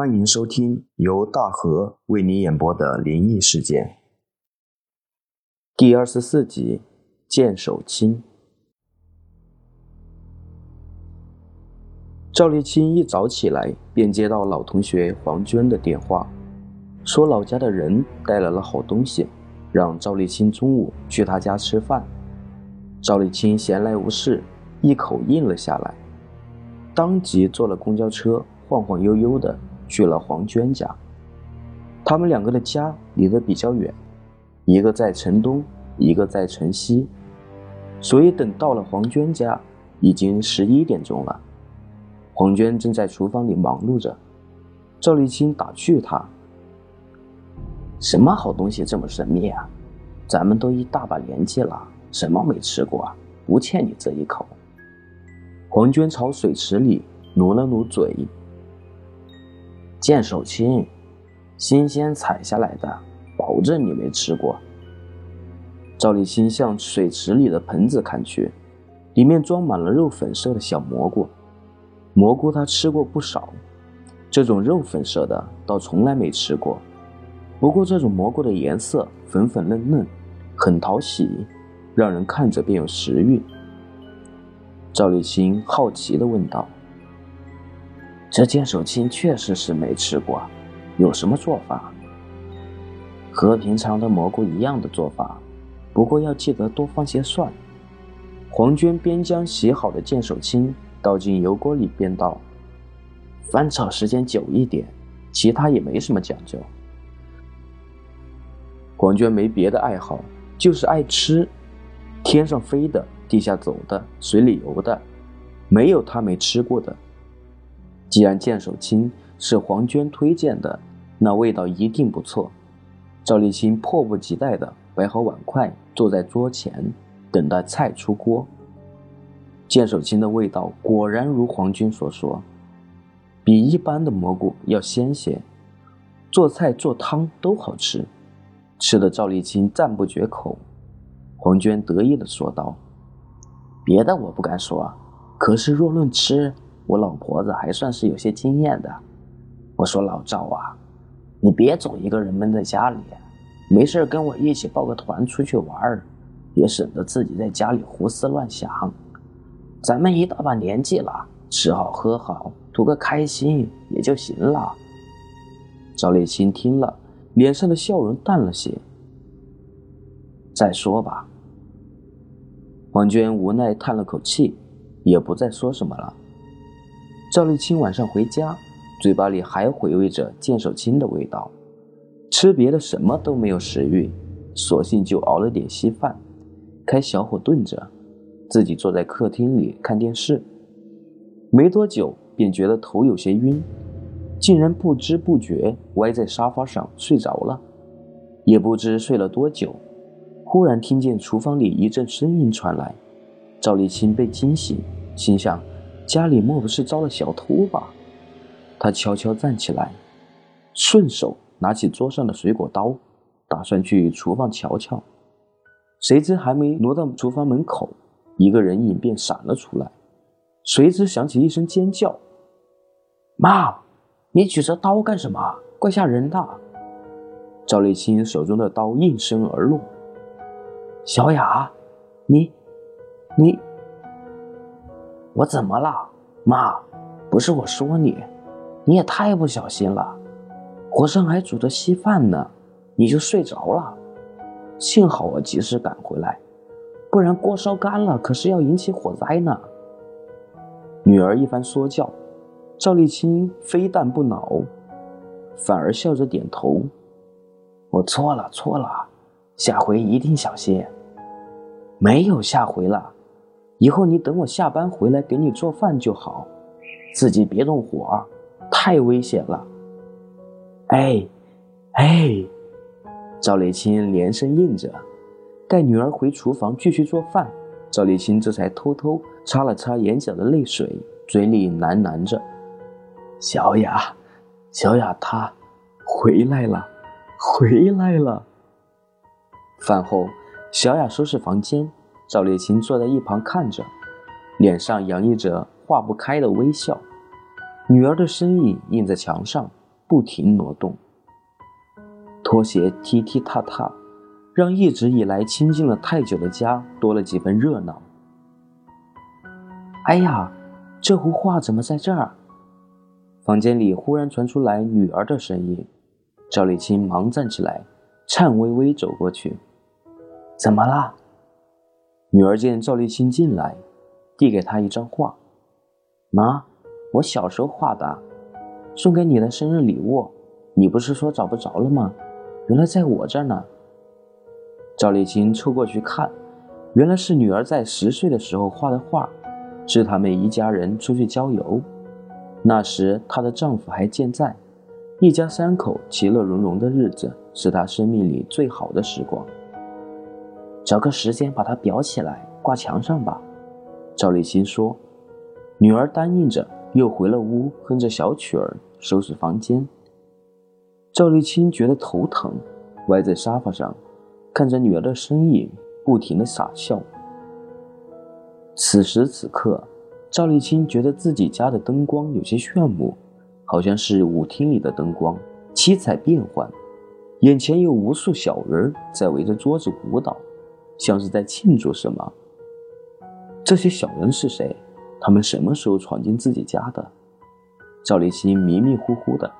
欢迎收听由大河为你演播的灵异事件第二十四集《剑手青》。赵立清一早起来便接到老同学黄娟的电话，说老家的人带来了好东西，让赵立清中午去他家吃饭。赵立清闲来无事，一口应了下来，当即坐了公交车，晃晃悠悠的。去了黄娟家，他们两个的家离得比较远，一个在城东，一个在城西，所以等到了黄娟家，已经十一点钟了。黄娟正在厨房里忙碌着，赵立清打趣她：“什么好东西这么神秘啊？咱们都一大把年纪了，什么没吃过啊？不欠你这一口。”黄娟朝水池里努了努嘴。剑手青，新鲜采下来的，保证你没吃过。赵立新向水池里的盆子看去，里面装满了肉粉色的小蘑菇。蘑菇他吃过不少，这种肉粉色的倒从来没吃过。不过这种蘑菇的颜色粉粉嫩嫩，很讨喜，让人看着便有食欲。赵立新好奇地问道。这剑手青确实是没吃过，有什么做法？和平常的蘑菇一样的做法，不过要记得多放些蒜。黄娟边将洗好的剑手青倒进油锅里边道：“翻炒时间久一点，其他也没什么讲究。”黄娟没别的爱好，就是爱吃，天上飞的、地下走的、水里游的，没有她没吃过的。既然剑手青是黄娟推荐的，那味道一定不错。赵立新迫不及待地摆好碗筷，坐在桌前，等待菜出锅。剑手青的味道果然如黄娟所说，比一般的蘑菇要鲜些，做菜做汤都好吃，吃的赵立清赞不绝口。黄娟得意地说道：“别的我不敢说，可是若论吃……”我老婆子还算是有些经验的。我说老赵啊，你别总一个人闷在家里，没事跟我一起报个团出去玩也省得自己在家里胡思乱想。咱们一大把年纪了，吃好喝好，图个开心也就行了。赵立新听了，脸上的笑容淡了些。再说吧。黄娟无奈叹了口气，也不再说什么了。赵立清晚上回家，嘴巴里还回味着剑手青的味道，吃别的什么都没有食欲，索性就熬了点稀饭，开小火炖着，自己坐在客厅里看电视。没多久便觉得头有些晕，竟然不知不觉歪在沙发上睡着了，也不知睡了多久，忽然听见厨房里一阵声音传来，赵立清被惊醒，心想。家里莫不是遭了小偷吧？他悄悄站起来，顺手拿起桌上的水果刀，打算去厨房瞧瞧。谁知还没挪到厨房门口，一个人影便闪了出来，随之响起一声尖叫：“妈，你举着刀干什么？怪吓人的！”赵立青手中的刀应声而落。小雅，你，你。我怎么了，妈？不是我说你，你也太不小心了。火上还煮着稀饭呢，你就睡着了。幸好我及时赶回来，不然锅烧干了，可是要引起火灾呢。女儿一番说教，赵立清非但不恼，反而笑着点头：“我错了，错了，下回一定小心。没有下回了。”以后你等我下班回来给你做饭就好，自己别动火，太危险了。哎，哎，赵立新连声应着，带女儿回厨房继续做饭。赵立新这才偷偷擦了擦眼角的泪水，嘴里喃喃着：“小雅，小雅她回来了，回来了。”饭后，小雅收拾房间。赵烈清坐在一旁看着，脸上洋溢着化不开的微笑。女儿的身影印在墙上，不停挪动，拖鞋踢踢踏踏，让一直以来清静了太久的家多了几分热闹。哎呀，这幅画怎么在这儿？房间里忽然传出来女儿的声音，赵丽琴忙站起来，颤巍巍走过去。怎么啦？女儿见赵立青进来，递给她一张画。妈，我小时候画的，送给你的生日礼物。你不是说找不着了吗？原来在我这儿呢。赵立青凑过去看，原来是女儿在十岁的时候画的画。是他们一家人出去郊游，那时她的丈夫还健在，一家三口其乐融融的日子是她生命里最好的时光。找个时间把它裱起来，挂墙上吧。赵立新说。女儿答应着，又回了屋，哼着小曲儿收拾房间。赵立青觉得头疼，歪在沙发上，看着女儿的身影，不停的傻笑。此时此刻，赵立青觉得自己家的灯光有些炫目，好像是舞厅里的灯光，七彩变幻。眼前有无数小人在围着桌子舞蹈，像是在庆祝什么。这些小人是谁？他们什么时候闯进自己家的？赵立新迷迷糊糊的，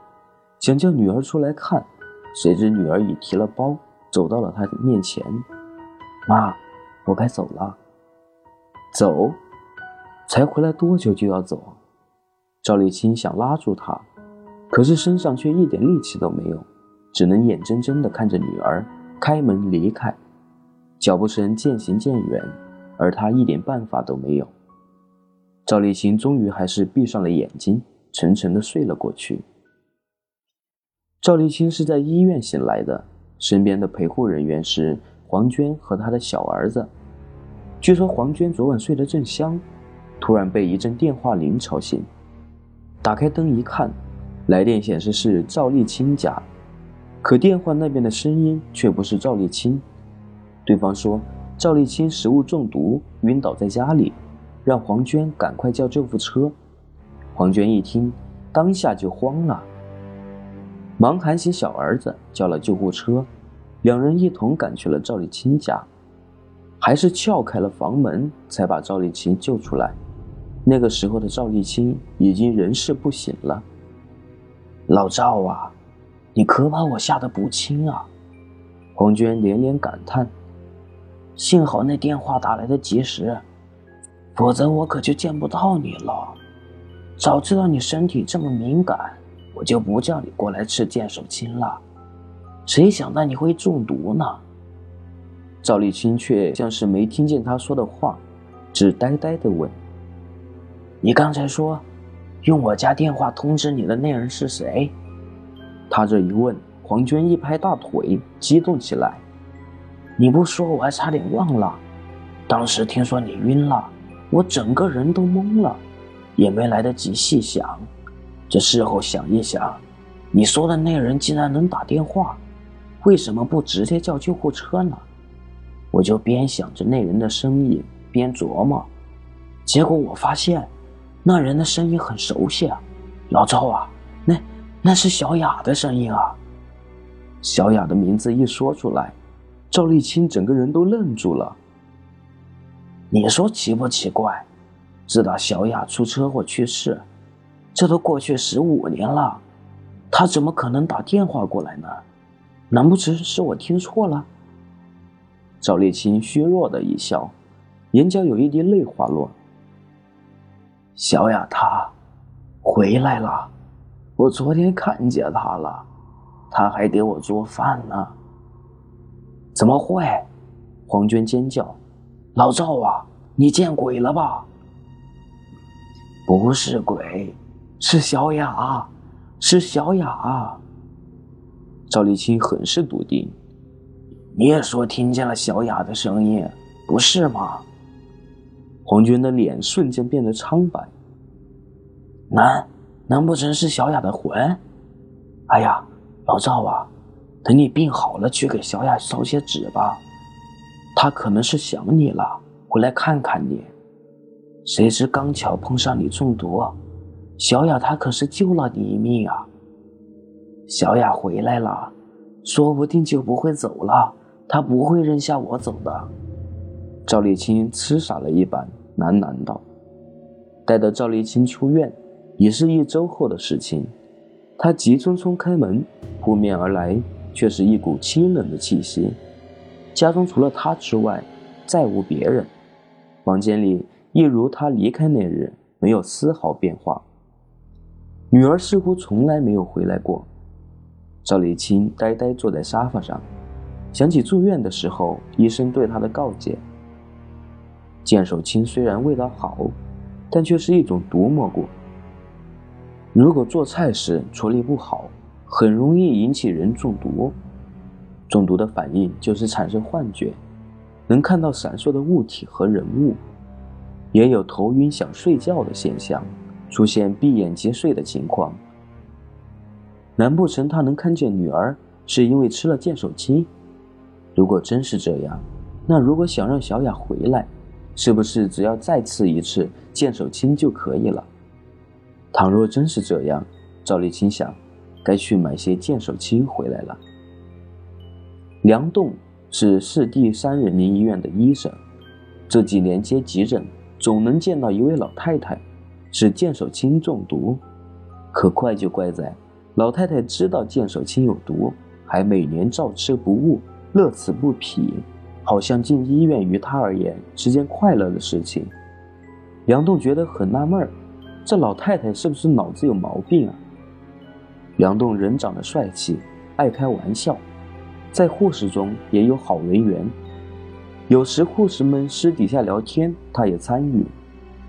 想叫女儿出来看，谁知女儿已提了包走到了他的面前。妈，我该走了。走，才回来多久就要走？赵立新想拉住他，可是身上却一点力气都没有，只能眼睁睁的看着女儿开门离开，脚步声渐行渐远，而他一点办法都没有。赵立青终于还是闭上了眼睛，沉沉的睡了过去。赵立青是在医院醒来的，身边的陪护人员是黄娟和他的小儿子。据说黄娟昨晚睡得正香，突然被一阵电话铃吵醒。打开灯一看，来电显示是赵立青家，可电话那边的声音却不是赵立青。对方说赵立青食物中毒晕倒在家里，让黄娟赶快叫救护车。黄娟一听，当下就慌了，忙喊醒小儿子叫了救护车，两人一同赶去了赵立青家。还是撬开了房门，才把赵立青救出来。那个时候的赵立青已经人事不省了。老赵啊，你可把我吓得不轻啊！黄娟连连感叹。幸好那电话打来的及时，否则我可就见不到你了。早知道你身体这么敏感，我就不叫你过来吃剑手青了。谁想到你会中毒呢？赵立青却像是没听见他说的话，只呆呆地问：“你刚才说，用我家电话通知你的那人是谁？”他这一问，黄娟一拍大腿，激动起来：“你不说，我还差点忘了。当时听说你晕了，我整个人都懵了，也没来得及细想。这事后想一想，你说的那人竟然能打电话，为什么不直接叫救护车呢？”我就边想着那人的声音，边琢磨，结果我发现，那人的声音很熟悉啊，老赵啊，那那是小雅的声音啊。小雅的名字一说出来，赵立青整个人都愣住了。你说奇不奇怪？自打小雅出车祸去世，这都过去十五年了，他怎么可能打电话过来呢？难不成是我听错了？赵立青虚弱的一笑，眼角有一滴泪滑落。小雅她回来了，我昨天看见她了，她还给我做饭呢。怎么会？黄娟尖叫：“老赵啊，你见鬼了吧？”不是鬼，是小雅，是小雅。赵立青很是笃定。你也说听见了小雅的声音，不是吗？黄娟的脸瞬间变得苍白。难，难不成是小雅的魂？哎呀，老赵啊，等你病好了，去给小雅烧些纸吧。她可能是想你了，回来看看你。谁知刚巧碰上你中毒，小雅她可是救了你一命啊！小雅回来了，说不定就不会走了。她不会扔下我走的。赵丽青痴傻了一般喃喃道。待到赵丽青出院，已是一周后的事情。她急匆匆开门，扑面而来却是一股清冷的气息。家中除了她之外，再无别人。房间里一如她离开那日，没有丝毫变化。女儿似乎从来没有回来过。赵立清呆呆坐在沙发上，想起住院的时候医生对她的告诫：剑手青虽然味道好，但却是一种毒蘑菇。如果做菜时处理不好，很容易引起人中毒。中毒的反应就是产生幻觉，能看到闪烁的物体和人物，也有头晕想睡觉的现象。出现闭眼即睡的情况，难不成他能看见女儿是因为吃了见手青？如果真是这样，那如果想让小雅回来，是不是只要再吃一次见手青就可以了？倘若真是这样，赵丽青想，该去买些剑手青回来了。梁栋是市第三人民医院的医生，这几年接急诊，总能见到一位老太太。是剑手青中毒，可怪就怪在老太太知道剑手青有毒，还每年照吃不误，乐此不疲，好像进医院于她而言是件快乐的事情。梁栋觉得很纳闷，这老太太是不是脑子有毛病啊？梁栋人长得帅气，爱开玩笑，在护士中也有好人缘，有时护士们私底下聊天，他也参与，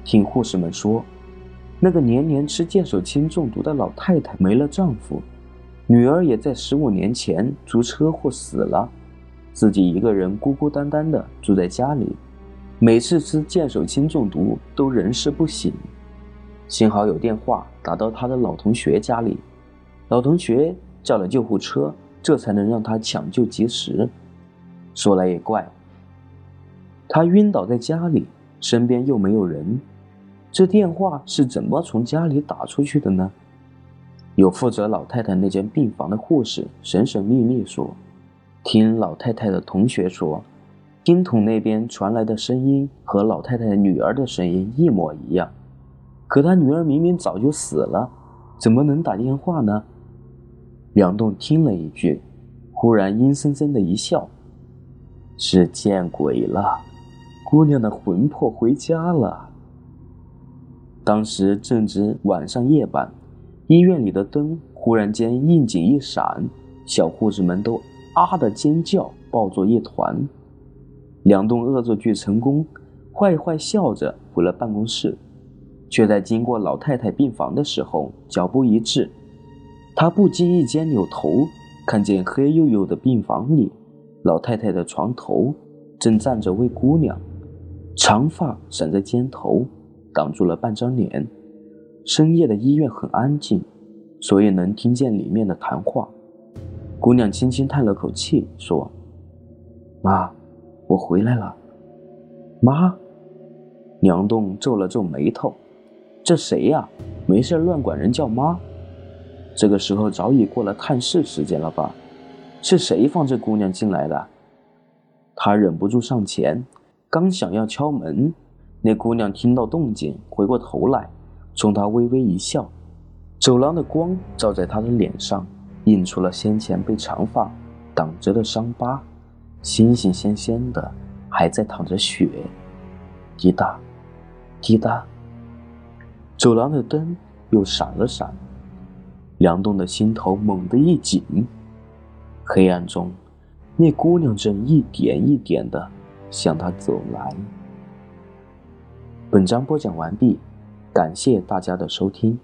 听护士们说。那个年年吃见手青中毒的老太太没了丈夫，女儿也在十五年前出车祸死了，自己一个人孤孤单单的住在家里，每次吃见手青中毒都人事不省。幸好有电话打到他的老同学家里，老同学叫了救护车，这才能让他抢救及时。说来也怪，他晕倒在家里，身边又没有人。这电话是怎么从家里打出去的呢？有负责老太太那间病房的护士神神秘秘说：“听老太太的同学说，听筒那边传来的声音和老太太女儿的声音一模一样。可她女儿明明早就死了，怎么能打电话呢？”梁栋听了一句，忽然阴森森的一笑：“是见鬼了，姑娘的魂魄回家了。”当时正值晚上夜班，医院里的灯忽然间应景一闪，小护士们都啊的尖叫，抱作一团。梁栋恶作剧成功，坏坏笑着回了办公室，却在经过老太太病房的时候脚步一滞，他不经意间扭头，看见黑黝黝的病房里，老太太的床头正站着位姑娘，长发散在肩头。挡住了半张脸。深夜的医院很安静，所以能听见里面的谈话。姑娘轻轻叹了口气，说：“妈，我回来了。”妈，梁栋皱了皱眉头：“这谁呀？没事乱管人叫妈？这个时候早已过了探视时间了吧？是谁放这姑娘进来的？”他忍不住上前，刚想要敲门。那姑娘听到动静，回过头来，冲他微微一笑。走廊的光照在她的脸上，映出了先前被长发挡着的伤疤，星星鲜鲜的，还在淌着血。滴答，滴答。走廊的灯又闪了闪，梁栋的心头猛地一紧。黑暗中，那姑娘正一点一点的向他走来。本章播讲完毕，感谢大家的收听。